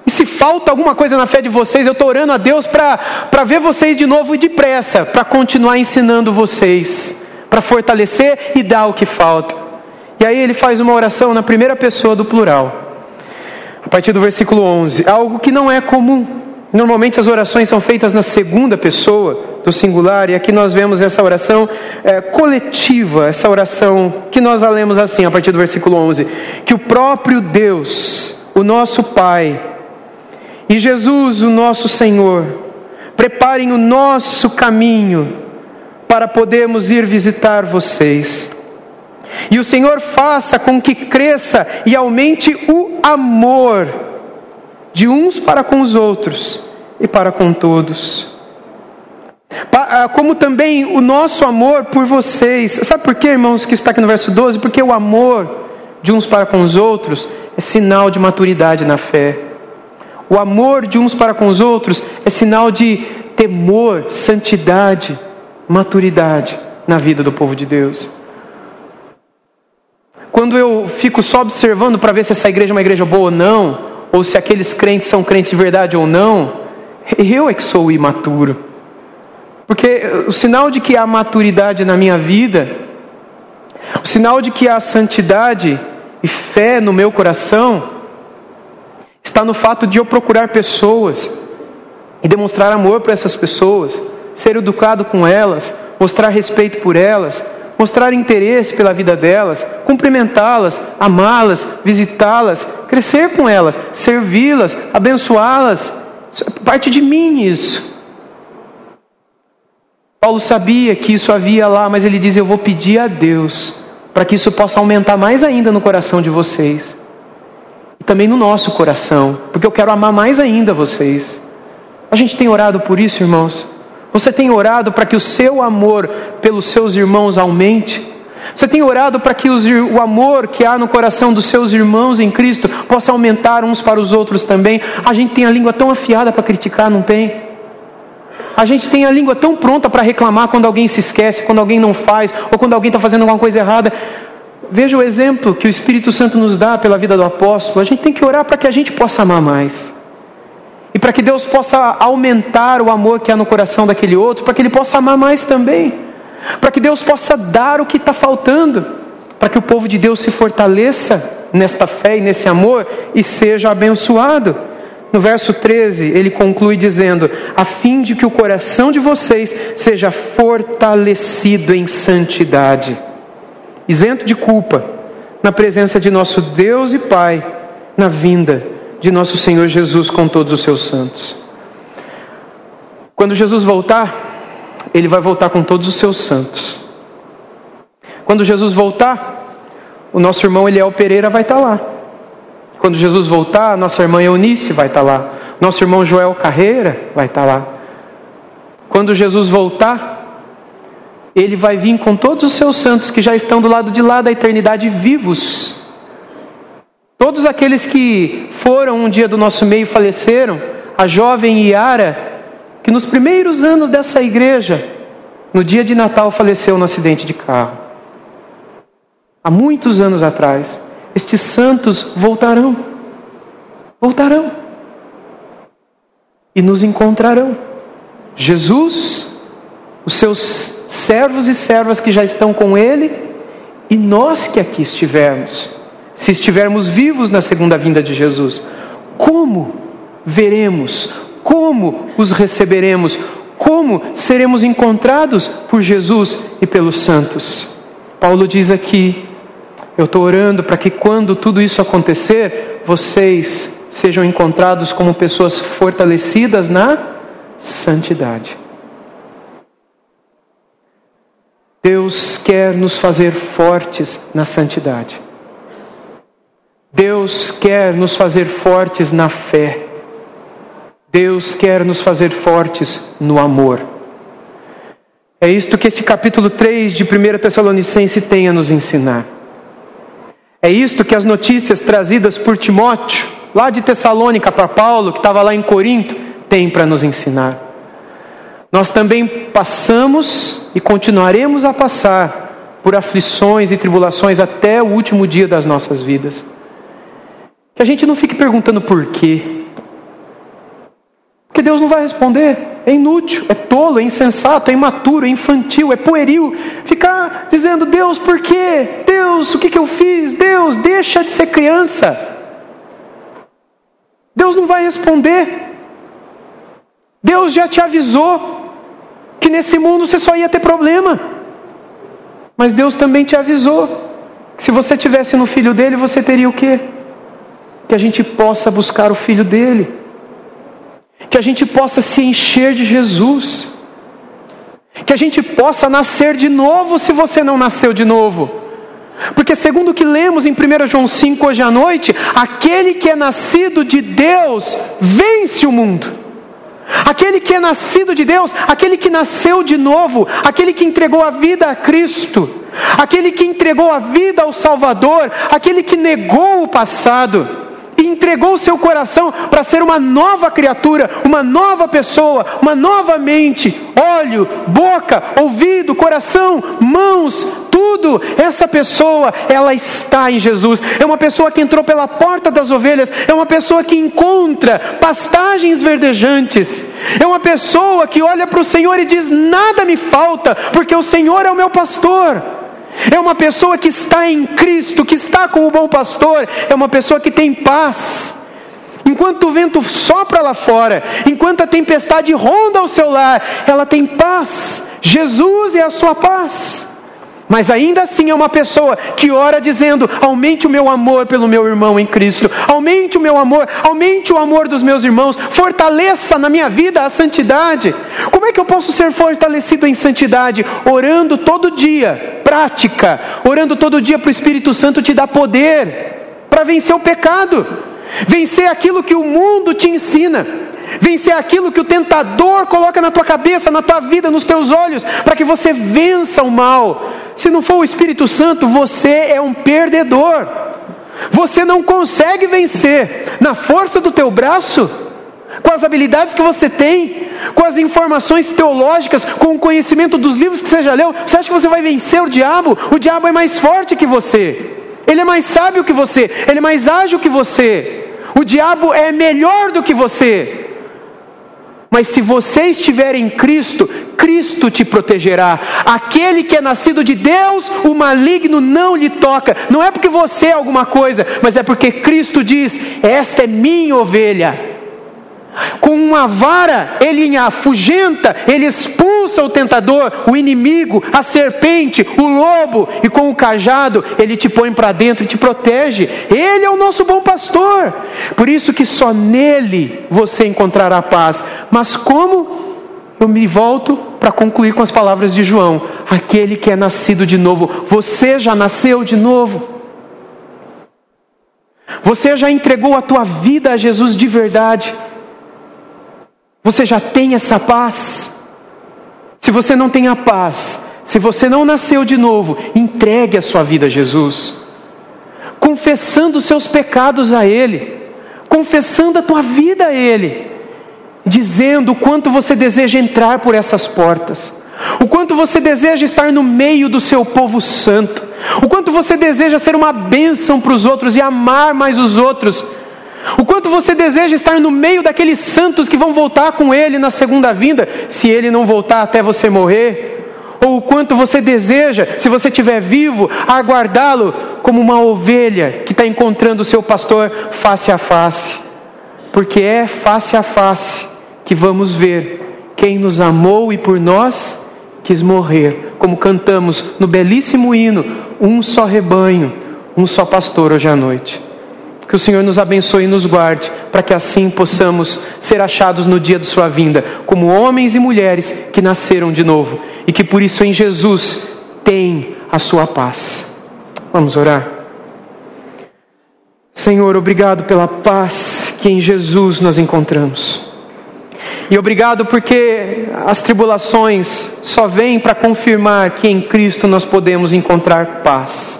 Speaker 1: E se falta alguma coisa na fé de vocês, eu estou orando a Deus para ver vocês de novo e depressa, para continuar ensinando vocês, para fortalecer e dar o que falta. E aí ele faz uma oração na primeira pessoa do plural, a partir do versículo 11, algo que não é comum. Normalmente as orações são feitas na segunda pessoa do singular, e aqui nós vemos essa oração é, coletiva, essa oração que nós a lemos assim, a partir do versículo 11: que o próprio Deus, o nosso Pai, e Jesus, o nosso Senhor, preparem o nosso caminho para podermos ir visitar vocês. E o Senhor faça com que cresça e aumente o amor de uns para com os outros e para com todos. Ah, como também o nosso amor por vocês. Sabe por quê, irmãos, que está aqui no verso 12? Porque o amor de uns para com os outros é sinal de maturidade na fé. O amor de uns para com os outros é sinal de temor, santidade, maturidade na vida do povo de Deus. Quando eu fico só observando para ver se essa igreja é uma igreja boa ou não, ou se aqueles crentes são crentes de verdade ou não, eu é que sou imaturo. Porque o sinal de que há maturidade na minha vida O sinal de que há santidade e fé no meu coração está no fato de eu procurar pessoas e demonstrar amor para essas pessoas, ser educado com elas, mostrar respeito por elas, mostrar interesse pela vida delas, cumprimentá-las, amá-las, visitá-las, crescer com elas, servi-las, abençoá-las. É parte de mim isso. Paulo sabia que isso havia lá, mas ele diz: Eu vou pedir a Deus para que isso possa aumentar mais ainda no coração de vocês também no nosso coração, porque eu quero amar mais ainda vocês. A gente tem orado por isso, irmãos. Você tem orado para que o seu amor pelos seus irmãos aumente? Você tem orado para que os, o amor que há no coração dos seus irmãos em Cristo possa aumentar uns para os outros também? A gente tem a língua tão afiada para criticar, não tem? A gente tem a língua tão pronta para reclamar quando alguém se esquece, quando alguém não faz, ou quando alguém está fazendo alguma coisa errada. Veja o exemplo que o Espírito Santo nos dá pela vida do apóstolo. A gente tem que orar para que a gente possa amar mais. E para que Deus possa aumentar o amor que há no coração daquele outro, para que ele possa amar mais também. Para que Deus possa dar o que está faltando. Para que o povo de Deus se fortaleça nesta fé e nesse amor e seja abençoado. No verso 13, ele conclui dizendo: a fim de que o coração de vocês seja fortalecido em santidade, isento de culpa, na presença de nosso Deus e Pai, na vinda de nosso Senhor Jesus com todos os seus santos. Quando Jesus voltar, ele vai voltar com todos os seus santos. Quando Jesus voltar, o nosso irmão Eliel Pereira vai estar lá. Quando Jesus voltar, nossa irmã Eunice vai estar lá. Nosso irmão Joel Carreira vai estar lá. Quando Jesus voltar, ele vai vir com todos os seus santos que já estão do lado de lá da eternidade vivos Todos aqueles que foram um dia do nosso meio faleceram, a jovem Yara, que nos primeiros anos dessa igreja, no dia de Natal faleceu no acidente de carro. Há muitos anos atrás, estes santos voltarão. Voltarão. E nos encontrarão. Jesus, os seus servos e servas que já estão com ele, e nós que aqui estivermos se estivermos vivos na segunda vinda de Jesus. Como veremos? Como os receberemos? Como seremos encontrados por Jesus e pelos santos? Paulo diz aqui: Eu estou orando para que quando tudo isso acontecer, vocês sejam encontrados como pessoas fortalecidas na santidade. Deus quer nos fazer fortes na santidade. Deus quer nos fazer fortes na fé. Deus quer nos fazer fortes no amor. É isto que esse capítulo 3 de 1 Tessalonicense tem a nos ensinar. É isto que as notícias trazidas por Timóteo, lá de Tessalônica para Paulo, que estava lá em Corinto, tem para nos ensinar. Nós também passamos e continuaremos a passar por aflições e tribulações até o último dia das nossas vidas. Que a gente não fique perguntando por quê. Porque Deus não vai responder. É inútil, é tolo, é insensato, é imaturo, é infantil, é pueril. Ficar dizendo, Deus, por quê? Deus, o que, que eu fiz? Deus, deixa de ser criança. Deus não vai responder. Deus já te avisou que nesse mundo você só ia ter problema. Mas Deus também te avisou que se você tivesse no filho dele, você teria o quê? que a gente possa buscar o Filho dele, que a gente possa se encher de Jesus, que a gente possa nascer de novo se você não nasceu de novo. Porque, segundo o que lemos em 1 João 5 hoje à noite, aquele que é nascido de Deus vence o mundo. Aquele que é nascido de Deus, aquele que nasceu de novo, aquele que entregou a vida a Cristo, aquele que entregou a vida ao Salvador, aquele que negou o passado e entregou o seu coração para ser uma nova criatura, uma nova pessoa, uma nova mente, olho, boca, ouvido, coração, mãos, tudo. Essa pessoa, ela está em Jesus. É uma pessoa que entrou pela porta das ovelhas, é uma pessoa que encontra pastagens verdejantes. É uma pessoa que olha para o Senhor e diz: "Nada me falta, porque o Senhor é o meu pastor". É uma pessoa que está em Cristo, que está com o bom pastor, é uma pessoa que tem paz. Enquanto o vento sopra lá fora, enquanto a tempestade ronda ao seu lar, ela tem paz. Jesus é a sua paz. Mas ainda assim é uma pessoa que ora dizendo: aumente o meu amor pelo meu irmão em Cristo, aumente o meu amor, aumente o amor dos meus irmãos, fortaleça na minha vida a santidade. Como é que eu posso ser fortalecido em santidade? Orando todo dia, prática, orando todo dia para o Espírito Santo te dar poder para vencer o pecado, vencer aquilo que o mundo te ensina vencer aquilo que o tentador coloca na tua cabeça, na tua vida, nos teus olhos, para que você vença o mal. Se não for o Espírito Santo, você é um perdedor. Você não consegue vencer na força do teu braço, com as habilidades que você tem, com as informações teológicas, com o conhecimento dos livros que você já leu. Você acha que você vai vencer o diabo? O diabo é mais forte que você. Ele é mais sábio que você, ele é mais ágil que você. O diabo é melhor do que você. Mas se você estiver em Cristo, Cristo te protegerá. Aquele que é nascido de Deus, o maligno não lhe toca. Não é porque você é alguma coisa, mas é porque Cristo diz: Esta é minha ovelha com uma vara ele afugenta, ele expulsa o tentador, o inimigo, a serpente, o lobo, e com o cajado ele te põe para dentro e te protege. Ele é o nosso bom pastor. Por isso que só nele você encontrará paz. Mas como? Eu me volto para concluir com as palavras de João: aquele que é nascido de novo, você já nasceu de novo. Você já entregou a tua vida a Jesus de verdade. Você já tem essa paz? Se você não tem a paz, se você não nasceu de novo, entregue a sua vida a Jesus, confessando os seus pecados a Ele, confessando a tua vida a Ele, dizendo o quanto você deseja entrar por essas portas, o quanto você deseja estar no meio do seu povo santo, o quanto você deseja ser uma bênção para os outros e amar mais os outros o quanto você deseja estar no meio daqueles santos que vão voltar com Ele na segunda vinda, se Ele não voltar até você morrer. Ou o quanto você deseja, se você estiver vivo, aguardá-lo como uma ovelha que está encontrando o seu pastor face a face. Porque é face a face que vamos ver quem nos amou e por nós quis morrer. Como cantamos no belíssimo hino, um só rebanho, um só pastor hoje à noite. Que o Senhor nos abençoe e nos guarde, para que assim possamos ser achados no dia de Sua vinda, como homens e mulheres que nasceram de novo e que por isso em Jesus têm a Sua paz. Vamos orar. Senhor, obrigado pela paz que em Jesus nós encontramos. E obrigado porque as tribulações só vêm para confirmar que em Cristo nós podemos encontrar paz,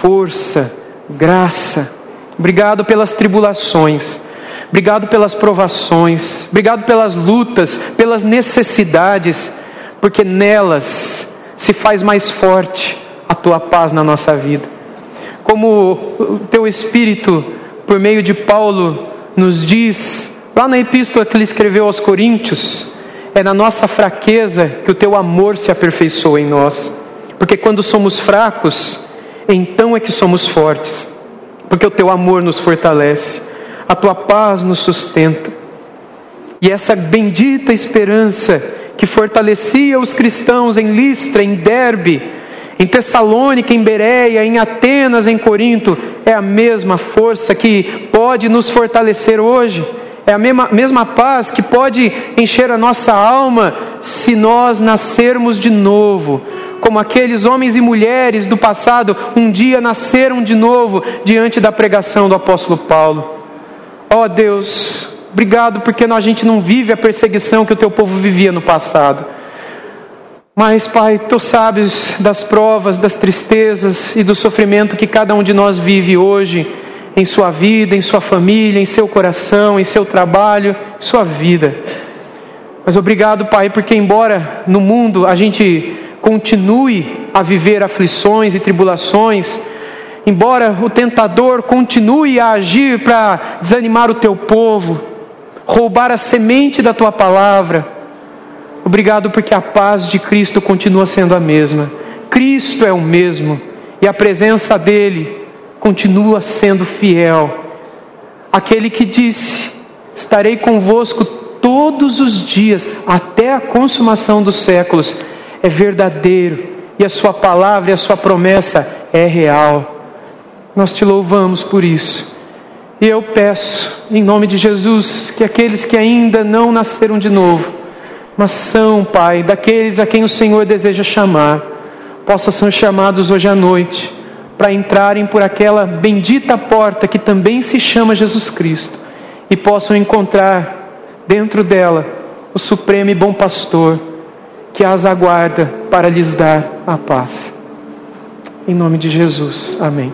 Speaker 1: força, graça Obrigado pelas tribulações. Obrigado pelas provações. Obrigado pelas lutas, pelas necessidades, porque nelas se faz mais forte a tua paz na nossa vida. Como o teu Espírito, por meio de Paulo, nos diz, lá na epístola que ele escreveu aos Coríntios, é na nossa fraqueza que o teu amor se aperfeiçoa em nós. Porque quando somos fracos, então é que somos fortes porque o teu amor nos fortalece, a tua paz nos sustenta. E essa bendita esperança que fortalecia os cristãos em Listra, em Derbe, em Tessalônica, em Bereia, em Atenas, em Corinto, é a mesma força que pode nos fortalecer hoje, é a mesma, mesma paz que pode encher a nossa alma se nós nascermos de novo, como aqueles homens e mulheres do passado um dia nasceram de novo diante da pregação do apóstolo Paulo. Ó oh Deus, obrigado porque a gente não vive a perseguição que o teu povo vivia no passado. Mas, Pai, tu sabes das provas, das tristezas e do sofrimento que cada um de nós vive hoje, em sua vida, em sua família, em seu coração, em seu trabalho, sua vida. Mas obrigado, Pai, porque embora no mundo a gente continue a viver aflições e tribulações, embora o tentador continue a agir para desanimar o teu povo, roubar a semente da tua palavra, obrigado porque a paz de Cristo continua sendo a mesma. Cristo é o mesmo e a presença dele continua sendo fiel. Aquele que disse: Estarei convosco todos os dias, até a consumação dos séculos, é verdadeiro e a Sua palavra e a Sua promessa é real. Nós te louvamos por isso. E eu peço, em nome de Jesus, que aqueles que ainda não nasceram de novo, mas são, Pai, daqueles a quem o Senhor deseja chamar, possam ser chamados hoje à noite para entrarem por aquela bendita porta que também se chama Jesus Cristo e possam encontrar dentro dela o supremo e bom pastor que as aguarda para lhes dar a paz. Em nome de Jesus. Amém.